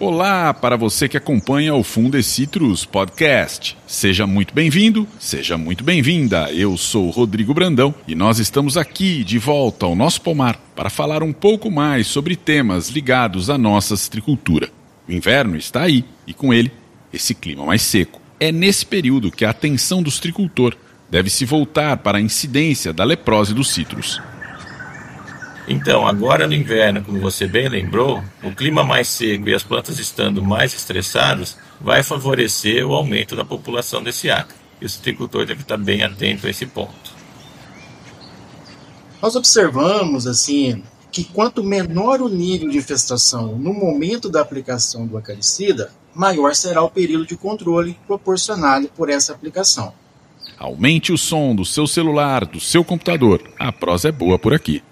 Olá para você que acompanha o Fundecitrus Podcast. Seja muito bem-vindo, seja muito bem-vinda. Eu sou Rodrigo Brandão e nós estamos aqui de volta ao nosso pomar para falar um pouco mais sobre temas ligados à nossa citricultura. O inverno está aí e com ele esse clima mais seco. É nesse período que a atenção do citricultor deve se voltar para a incidência da leprose dos citros. Então, agora no inverno, como você bem lembrou, o clima mais seco e as plantas estando mais estressadas vai favorecer o aumento da população desse acre. E o citricultor deve estar bem atento a esse ponto. Nós observamos assim que quanto menor o nível de infestação no momento da aplicação do acaricida, maior será o período de controle proporcionado por essa aplicação. Aumente o som do seu celular, do seu computador. A prosa é boa por aqui.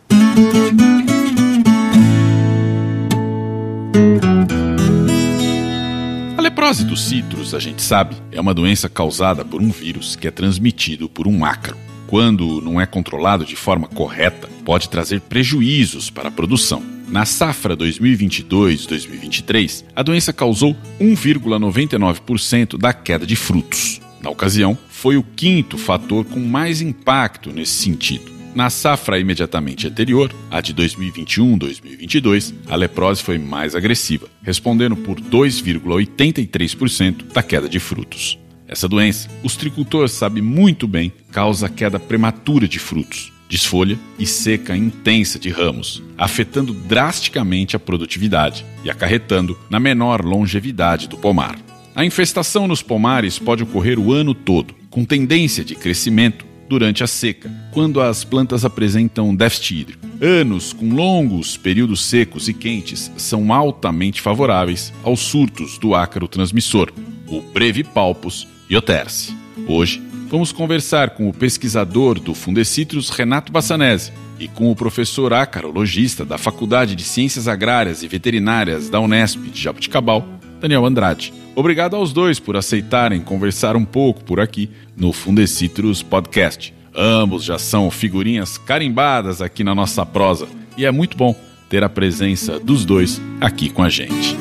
A leprose dos citros, a gente sabe, é uma doença causada por um vírus que é transmitido por um ácaro. Quando não é controlado de forma correta, pode trazer prejuízos para a produção. Na safra 2022-2023, a doença causou 1,99% da queda de frutos. Na ocasião, foi o quinto fator com mais impacto nesse sentido. Na safra imediatamente anterior, a de 2021-2022, a leprose foi mais agressiva, respondendo por 2,83% da queda de frutos. Essa doença, o tricultor sabe muito bem, causa queda prematura de frutos, desfolha e seca intensa de ramos, afetando drasticamente a produtividade e acarretando na menor longevidade do pomar. A infestação nos pomares pode ocorrer o ano todo, com tendência de crescimento durante a seca, quando as plantas apresentam déficit hídrico. Anos com longos períodos secos e quentes são altamente favoráveis aos surtos do ácaro transmissor, o Brevipalpus ioterse. Hoje, vamos conversar com o pesquisador do Fundecitrus, Renato Bassanese, e com o professor acarologista da Faculdade de Ciências Agrárias e Veterinárias da Unesp de Jabuticabal, Daniel Andrade. Obrigado aos dois por aceitarem conversar um pouco por aqui no Fundecitrus Podcast. Ambos já são figurinhas carimbadas aqui na nossa prosa e é muito bom ter a presença dos dois aqui com a gente.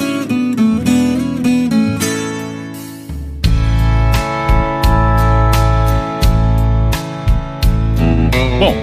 Bom,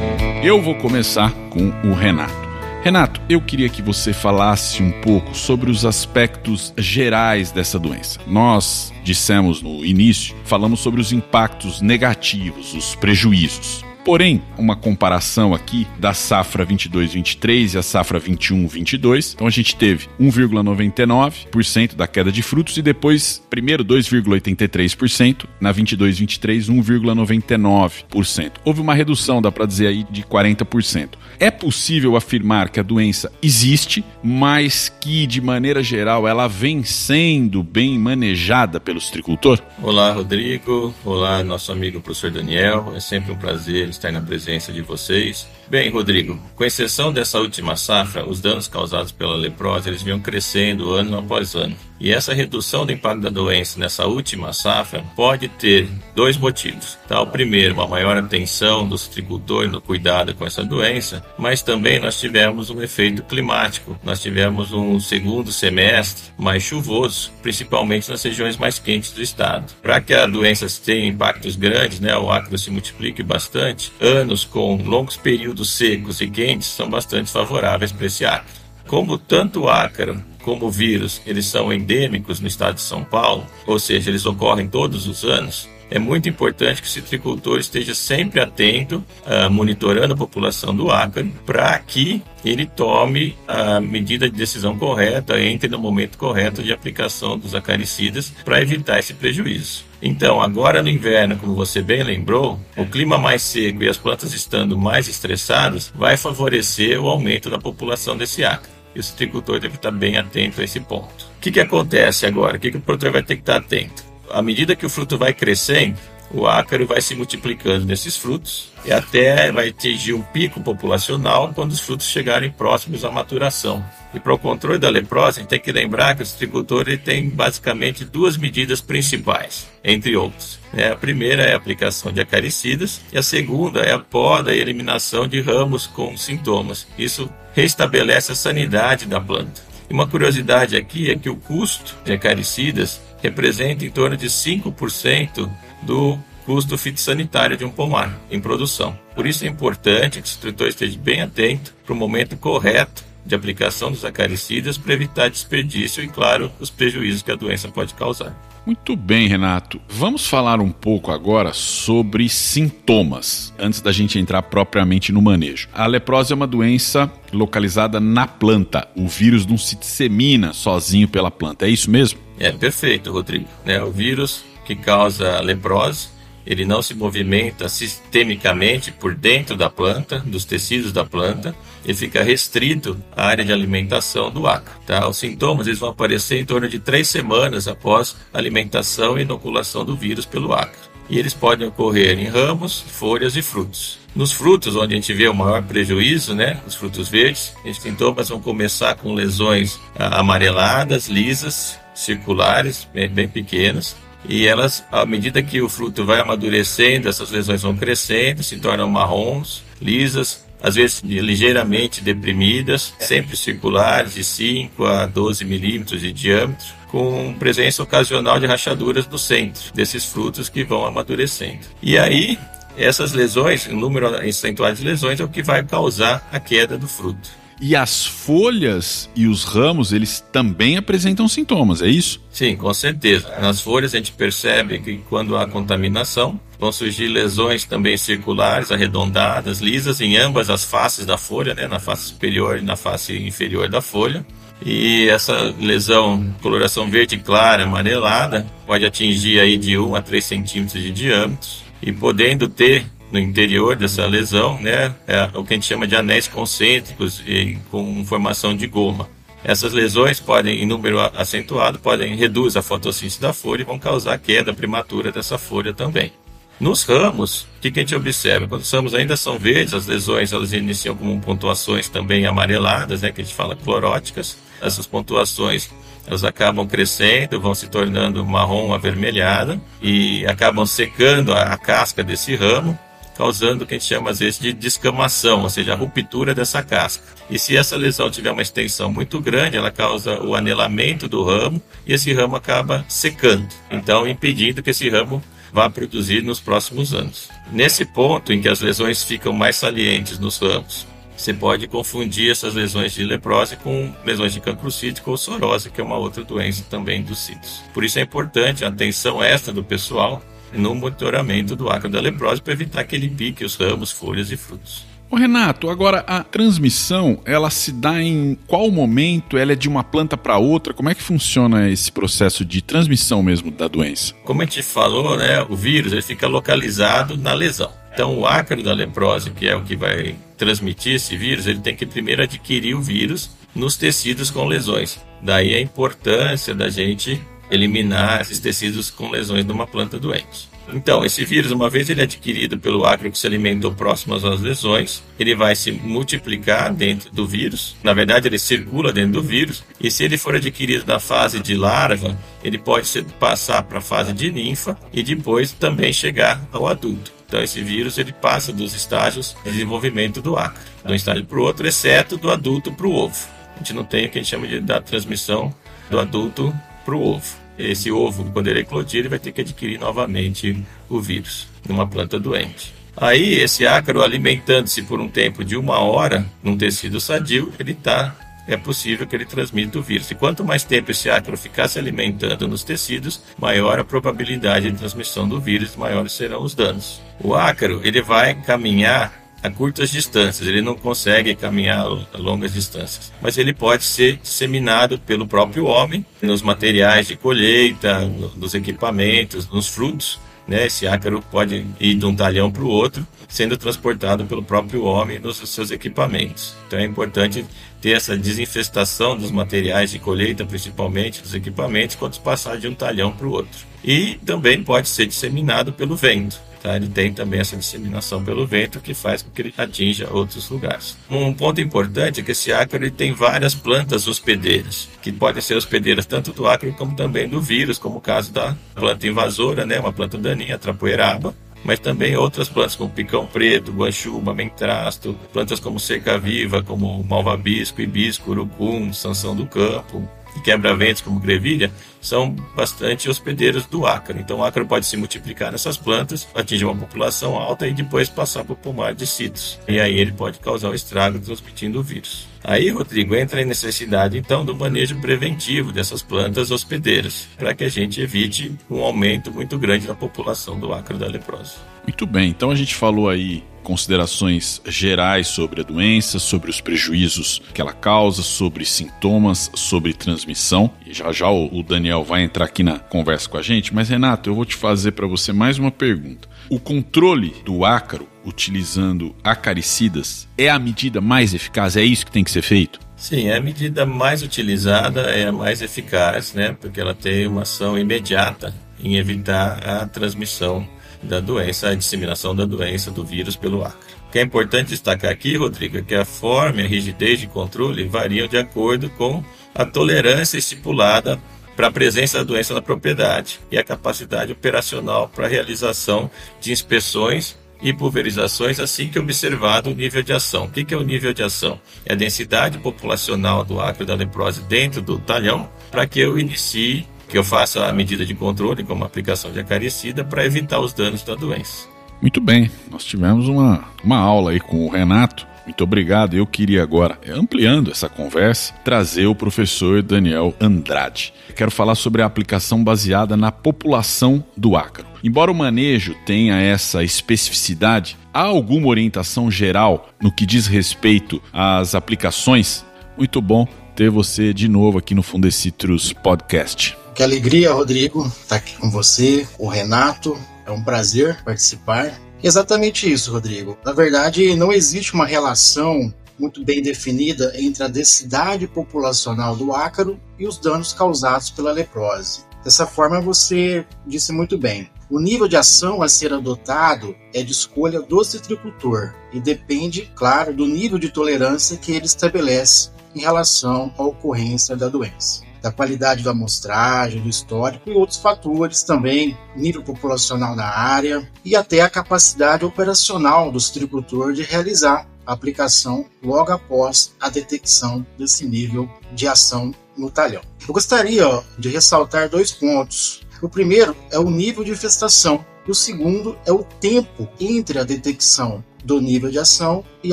eu vou começar com o Renato. Renato, eu queria que você falasse um pouco sobre os aspectos gerais dessa doença. Nós dissemos no início, falamos sobre os impactos negativos, os prejuízos. Porém, uma comparação aqui da safra 22-23 e a safra 21-22. Então a gente teve 1,99% da queda de frutos e depois, primeiro 2,83%, na 22-23 1,99%. Houve uma redução, dá para dizer aí, de 40%. É possível afirmar que a doença existe, mas que de maneira geral ela vem sendo bem manejada pelo citricultor? Olá, Rodrigo. Olá, nosso amigo professor Daniel. É sempre um prazer estar na presença de vocês. Bem, Rodrigo, com exceção dessa última safra, os danos causados pela leprose eles vinham crescendo ano após ano. E essa redução do impacto da doença nessa última safra pode ter dois motivos. Tá, o primeiro, uma maior atenção do citricultor no cuidado com essa doença, mas também nós tivemos um efeito climático. Nós tivemos um segundo semestre mais chuvoso, principalmente nas regiões mais quentes do estado. Para que a doença tenha impactos grandes, né, o acro se multiplique bastante, anos com longos períodos secos e quentes são bastante favoráveis para esse acro. Como tanto o ácaro como o vírus eles são endêmicos no estado de São Paulo, ou seja, eles ocorrem todos os anos, é muito importante que o citricultor esteja sempre atento, uh, monitorando a população do ácaro, para que ele tome a medida de decisão correta, entre no momento correto de aplicação dos acaricidas para evitar esse prejuízo. Então, agora no inverno, como você bem lembrou, o clima mais seco e as plantas estando mais estressadas vai favorecer o aumento da população desse ácaro. E o citricultor deve estar bem atento a esse ponto. O que, que acontece agora? O que, que o produtor vai ter que estar atento? À medida que o fruto vai crescendo, o ácaro vai se multiplicando nesses frutos e até vai atingir um pico populacional quando os frutos chegarem próximos à maturação. E para o controle da leprose, a gente tem que lembrar que o ele tem basicamente duas medidas principais, entre outras. É, a primeira é a aplicação de acaricidas e a segunda é a poda e eliminação de ramos com sintomas. Isso restabelece a sanidade da planta. E uma curiosidade aqui é que o custo de acaricidas representa em torno de 5% do custo fitossanitário de um pomar em produção. Por isso é importante que o instrutor esteja bem atento para o momento correto de aplicação dos acaricidas para evitar desperdício e, claro, os prejuízos que a doença pode causar. Muito bem, Renato. Vamos falar um pouco agora sobre sintomas, antes da gente entrar propriamente no manejo. A leprose é uma doença localizada na planta. O vírus não se dissemina sozinho pela planta. É isso mesmo? É perfeito, Rodrigo. É, o vírus que causa leprose ele não se movimenta sistemicamente por dentro da planta, dos tecidos da planta, ele fica restrito à área de alimentação do ácaro. Tá? Os sintomas eles vão aparecer em torno de três semanas após a alimentação e inoculação do vírus pelo ácaro. E eles podem ocorrer em ramos, folhas e frutos. Nos frutos, onde a gente vê o maior prejuízo, né, os frutos verdes, os sintomas vão começar com lesões amareladas, lisas, circulares, bem, bem pequenas, e elas, à medida que o fruto vai amadurecendo, essas lesões vão crescendo, se tornam marrons, lisas, às vezes ligeiramente deprimidas, sempre circulares, de 5 a 12 milímetros de diâmetro, com presença ocasional de rachaduras no centro desses frutos que vão amadurecendo. E aí, essas lesões, o número acentuado de lesões, é o que vai causar a queda do fruto. E as folhas e os ramos, eles também apresentam sintomas, é isso? Sim, com certeza. Nas folhas a gente percebe que quando há contaminação, vão surgir lesões também circulares, arredondadas, lisas em ambas as faces da folha, né, na face superior e na face inferior da folha. E essa lesão, coloração verde clara, amarelada, pode atingir aí de 1 a 3 centímetros de diâmetro e podendo ter no interior dessa lesão, né, é o que a gente chama de anéis concêntricos e com formação de goma. Essas lesões podem, em número acentuado, podem reduzir a fotossíntese da folha e vão causar queda prematura dessa folha também. Nos ramos, o que, a gente observa? Quando os ramos ainda são verdes, as lesões elas iniciam com pontuações também amareladas, né, que a gente fala cloróticas. Essas pontuações elas acabam crescendo, vão se tornando marrom avermelhada e acabam secando a, a casca desse ramo causando o que a gente chama às vezes de descamação, ou seja, a ruptura dessa casca. E se essa lesão tiver uma extensão muito grande, ela causa o anelamento do ramo e esse ramo acaba secando, então impedindo que esse ramo vá produzir nos próximos anos. Nesse ponto em que as lesões ficam mais salientes nos ramos, você pode confundir essas lesões de leprose com lesões de cancro cítico ou sorose, que é uma outra doença também dos sítios. Por isso é importante a atenção extra do pessoal no monitoramento do acro da leprose para evitar que ele pique os ramos, folhas e frutos. Ô Renato, agora a transmissão, ela se dá em qual momento? Ela é de uma planta para outra? Como é que funciona esse processo de transmissão mesmo da doença? Como a gente falou, né, o vírus ele fica localizado na lesão. Então, o ácaro da leprose, que é o que vai transmitir esse vírus, ele tem que primeiro adquirir o vírus nos tecidos com lesões. Daí a importância da gente eliminar esses tecidos com lesões de uma planta doente. Então, esse vírus, uma vez ele é adquirido pelo ácaro que se alimentou próximo às lesões, ele vai se multiplicar dentro do vírus. Na verdade, ele circula dentro do vírus. E se ele for adquirido na fase de larva, ele pode ser, passar para a fase de ninfa e depois também chegar ao adulto. Então, esse vírus ele passa dos estágios de desenvolvimento do ácaro, de um estágio para o outro, exceto do adulto para o ovo. A gente não tem o que a gente chama de da transmissão do adulto para o ovo esse ovo, quando ele eclodir, ele vai ter que adquirir novamente o vírus numa planta doente. Aí, esse ácaro alimentando-se por um tempo de uma hora num tecido sadio, ele está é possível que ele transmita o vírus. E quanto mais tempo esse ácaro ficar se alimentando nos tecidos, maior a probabilidade de transmissão do vírus, maiores serão os danos. O ácaro ele vai caminhar a curtas distâncias, ele não consegue caminhar a longas distâncias. Mas ele pode ser disseminado pelo próprio homem nos materiais de colheita, nos equipamentos, nos frutos. Né? Esse ácaro pode ir de um talhão para o outro, sendo transportado pelo próprio homem nos seus equipamentos. Então é importante ter essa desinfestação dos materiais de colheita, principalmente dos equipamentos, quando passar de um talhão para o outro. E também pode ser disseminado pelo vento. Tá? Ele tem também essa disseminação pelo vento que faz com que ele atinja outros lugares. Um ponto importante é que esse ácaro ele tem várias plantas hospedeiras, que podem ser hospedeiras tanto do ácaro como também do vírus, como o caso da planta invasora, né? uma planta daninha, a trapoeraba, mas também outras plantas como picão preto, guanchuba, mentrasto, plantas como cerca-viva, como malvabisco, hibisco, urucum, sanção do campo, e quebra-ventos como grevilha são bastante hospedeiros do ácaro. Então o ácaro pode se multiplicar nessas plantas, atingir uma população alta e depois passar para o pomar de citros. E aí ele pode causar o estrago transmitindo o vírus. Aí, Rodrigo, entra a necessidade então do manejo preventivo dessas plantas hospedeiras, para que a gente evite um aumento muito grande da população do ácaro da leprosa. Muito bem, então a gente falou aí considerações gerais sobre a doença, sobre os prejuízos que ela causa, sobre sintomas, sobre transmissão. E já já o Daniel vai entrar aqui na conversa com a gente, mas Renato, eu vou te fazer para você mais uma pergunta. O controle do ácaro utilizando acaricidas é a medida mais eficaz? É isso que tem que ser feito? Sim, é a medida mais utilizada, é a mais eficaz, né? Porque ela tem uma ação imediata em evitar a transmissão da doença, a disseminação da doença do vírus pelo ácaro. O que é importante destacar aqui, Rodrigo, é que a forma e a rigidez de controle variam de acordo com a tolerância estipulada para a presença da doença na propriedade e a capacidade operacional para a realização de inspeções e pulverizações assim que observado o nível de ação. O que é o nível de ação? É a densidade populacional do ácaro da leprose dentro do talhão para que eu inicie que eu faça a medida de controle, como aplicação de acaricida, para evitar os danos da doença. Muito bem, nós tivemos uma, uma aula aí com o Renato. Muito obrigado. Eu queria agora, ampliando essa conversa, trazer o professor Daniel Andrade. Quero falar sobre a aplicação baseada na população do ácaro. Embora o manejo tenha essa especificidade, há alguma orientação geral no que diz respeito às aplicações? Muito bom ter você de novo aqui no Fundecitrus Podcast. Que alegria, Rodrigo, estar aqui com você, com o Renato. É um prazer participar. Exatamente isso, Rodrigo. Na verdade, não existe uma relação muito bem definida entre a densidade populacional do ácaro e os danos causados pela leprose. Dessa forma, você disse muito bem. O nível de ação a ser adotado é de escolha do citricultor e depende, claro, do nível de tolerância que ele estabelece em relação à ocorrência da doença da qualidade da amostragem, do histórico e outros fatores também, nível populacional na área e até a capacidade operacional do citricultor de realizar a aplicação logo após a detecção desse nível de ação no talhão. Eu gostaria ó, de ressaltar dois pontos. O primeiro é o nível de infestação e o segundo é o tempo entre a detecção do nível de ação e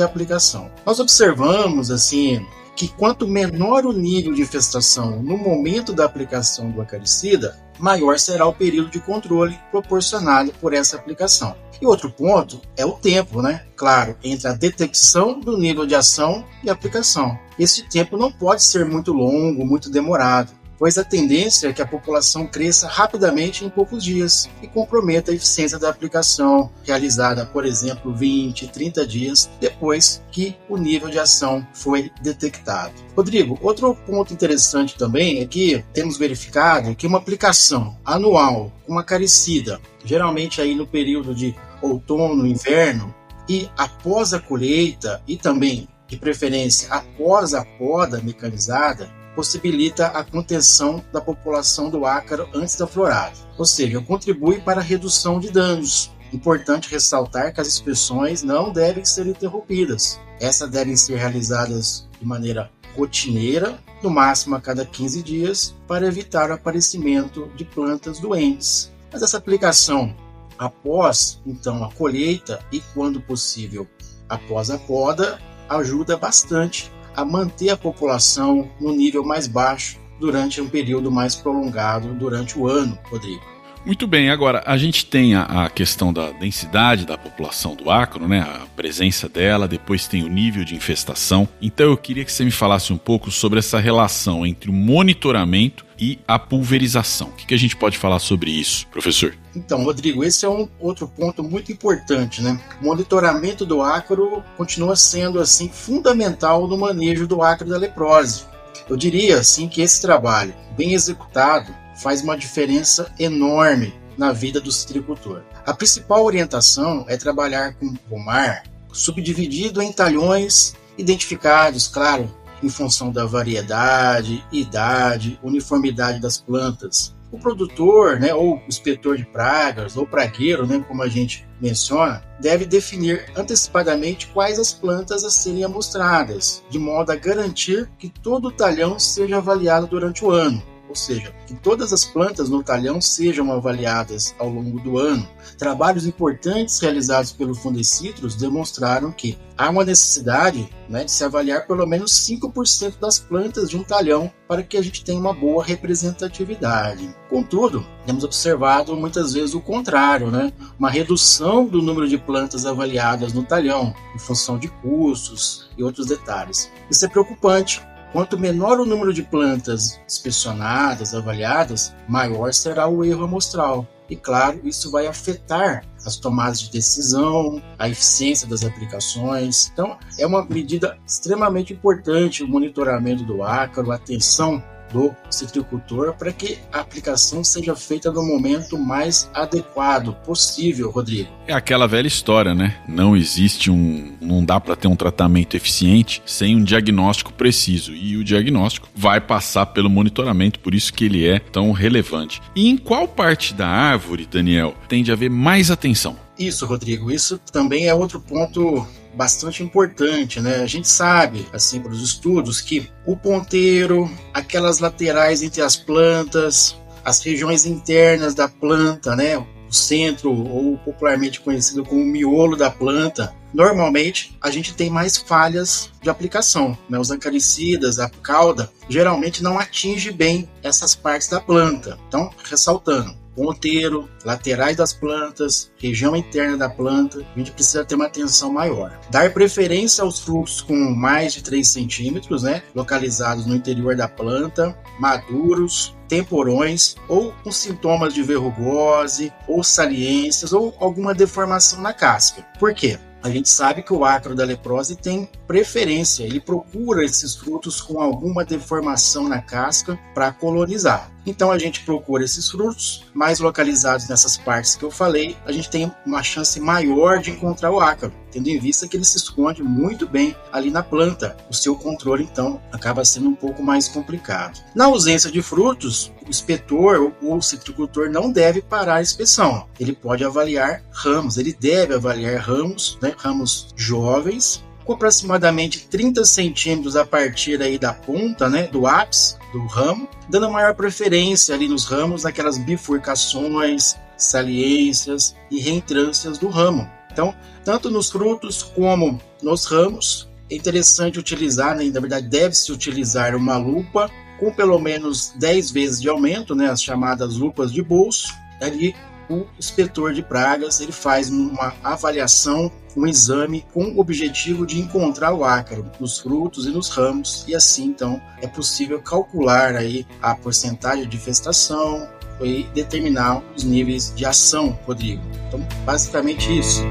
aplicação. Nós observamos assim que quanto menor o nível de infestação no momento da aplicação do acaricida, maior será o período de controle proporcionado por essa aplicação. E outro ponto é o tempo, né? Claro, entre a detecção do nível de ação e aplicação. Esse tempo não pode ser muito longo, muito demorado pois a tendência é que a população cresça rapidamente em poucos dias e comprometa a eficiência da aplicação, realizada, por exemplo, 20, 30 dias depois que o nível de ação foi detectado. Rodrigo, outro ponto interessante também é que temos verificado que uma aplicação anual com uma caricida, geralmente aí no período de outono, inverno, e após a colheita e também de preferência após a poda mecanizada, possibilita a contenção da população do ácaro antes da florada, ou seja, contribui para a redução de danos. Importante ressaltar que as inspeções não devem ser interrompidas. Essas devem ser realizadas de maneira rotineira, no máximo a cada 15 dias, para evitar o aparecimento de plantas doentes. Mas essa aplicação após então a colheita e quando possível após a poda ajuda bastante a manter a população no nível mais baixo durante um período mais prolongado durante o ano, Rodrigo. Muito bem, agora a gente tem a, a, questão da densidade da população do acro, né? A presença dela, depois tem o nível de infestação. Então eu queria que você me falasse um pouco sobre essa relação entre o monitoramento e a pulverização. O que, que a gente pode falar sobre isso, professor? Então, Rodrigo, esse é um outro ponto muito importante, né? O monitoramento do ácaro continua sendo assim fundamental no manejo do ácaro da leprose. Eu diria assim que esse trabalho, bem executado, faz uma diferença enorme na vida do citricultor. A principal orientação é trabalhar com pomar subdividido em talhões identificados, claro, em função da variedade, idade, uniformidade das plantas. o produtor, né, ou o inspetor de pragas, ou pragueiro, né, como a gente menciona, deve definir antecipadamente quais as plantas a serem amostradas, de modo a garantir que todo o talhão seja avaliado durante o ano ou seja, que todas as plantas no talhão sejam avaliadas ao longo do ano. Trabalhos importantes realizados pelo Fundecitrus demonstraram que há uma necessidade né, de se avaliar pelo menos 5% das plantas de um talhão para que a gente tenha uma boa representatividade. Contudo, temos observado muitas vezes o contrário, né? uma redução do número de plantas avaliadas no talhão, em função de custos e outros detalhes. Isso é preocupante, Quanto menor o número de plantas inspecionadas, avaliadas, maior será o erro amostral. E claro, isso vai afetar as tomadas de decisão, a eficiência das aplicações. Então, é uma medida extremamente importante o monitoramento do ácaro, a atenção do citricultor para que a aplicação seja feita no momento mais adequado possível, Rodrigo. É aquela velha história, né? Não existe um. Não dá para ter um tratamento eficiente sem um diagnóstico preciso. E o diagnóstico vai passar pelo monitoramento, por isso que ele é tão relevante. E em qual parte da árvore, Daniel, tende a haver mais atenção? Isso, Rodrigo. Isso também é outro ponto bastante importante, né? A gente sabe, assim, para os estudos, que o ponteiro, aquelas laterais entre as plantas, as regiões internas da planta, né? O centro, ou popularmente conhecido como miolo da planta, normalmente a gente tem mais falhas de aplicação. Né? Os acaricidas, a cauda, geralmente não atinge bem essas partes da planta. Então, ressaltando, ponteiro, laterais das plantas, região interna da planta, a gente precisa ter uma atenção maior. Dar preferência aos frutos com mais de 3 centímetros, né, localizados no interior da planta, maduros, temporões ou com sintomas de verrugose ou saliências ou alguma deformação na casca. Por quê? A gente sabe que o ácaro da leprose tem preferência, ele procura esses frutos com alguma deformação na casca para colonizar. Então a gente procura esses frutos mais localizados nessas partes que eu falei, a gente tem uma chance maior de encontrar o ácaro, tendo em vista que ele se esconde muito bem ali na planta. O seu controle então acaba sendo um pouco mais complicado. Na ausência de frutos, o inspetor ou o citricultor não deve parar a inspeção. Ele pode avaliar ramos, ele deve avaliar ramos, né, ramos jovens com aproximadamente 30 centímetros a partir aí da ponta, né, do ápice do ramo, dando maior preferência ali nos ramos, naquelas bifurcações, saliências e reentrâncias do ramo. Então, tanto nos frutos como nos ramos, é interessante utilizar, né, na verdade deve-se utilizar uma lupa com pelo menos 10 vezes de aumento, né, as chamadas lupas de bolso, ali o inspetor de pragas ele faz uma avaliação, um exame com o objetivo de encontrar o ácaro nos frutos e nos ramos e assim então é possível calcular aí a porcentagem de infestação e determinar os níveis de ação, Rodrigo. Então, basicamente isso.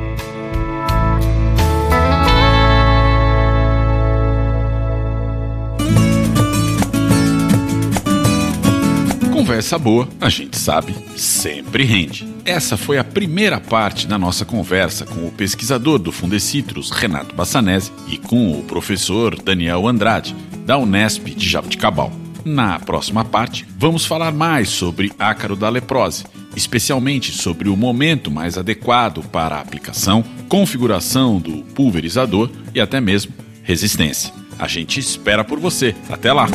Conversa boa, a gente sabe, sempre rende. Essa foi a primeira parte da nossa conversa com o pesquisador do Fundecitrus, Renato Bassanese, e com o professor Daniel Andrade, da Unesp de Jabuticabal. Na próxima parte, vamos falar mais sobre ácaro da leprose, especialmente sobre o momento mais adequado para a aplicação, configuração do pulverizador e até mesmo resistência. A gente espera por você. Até lá!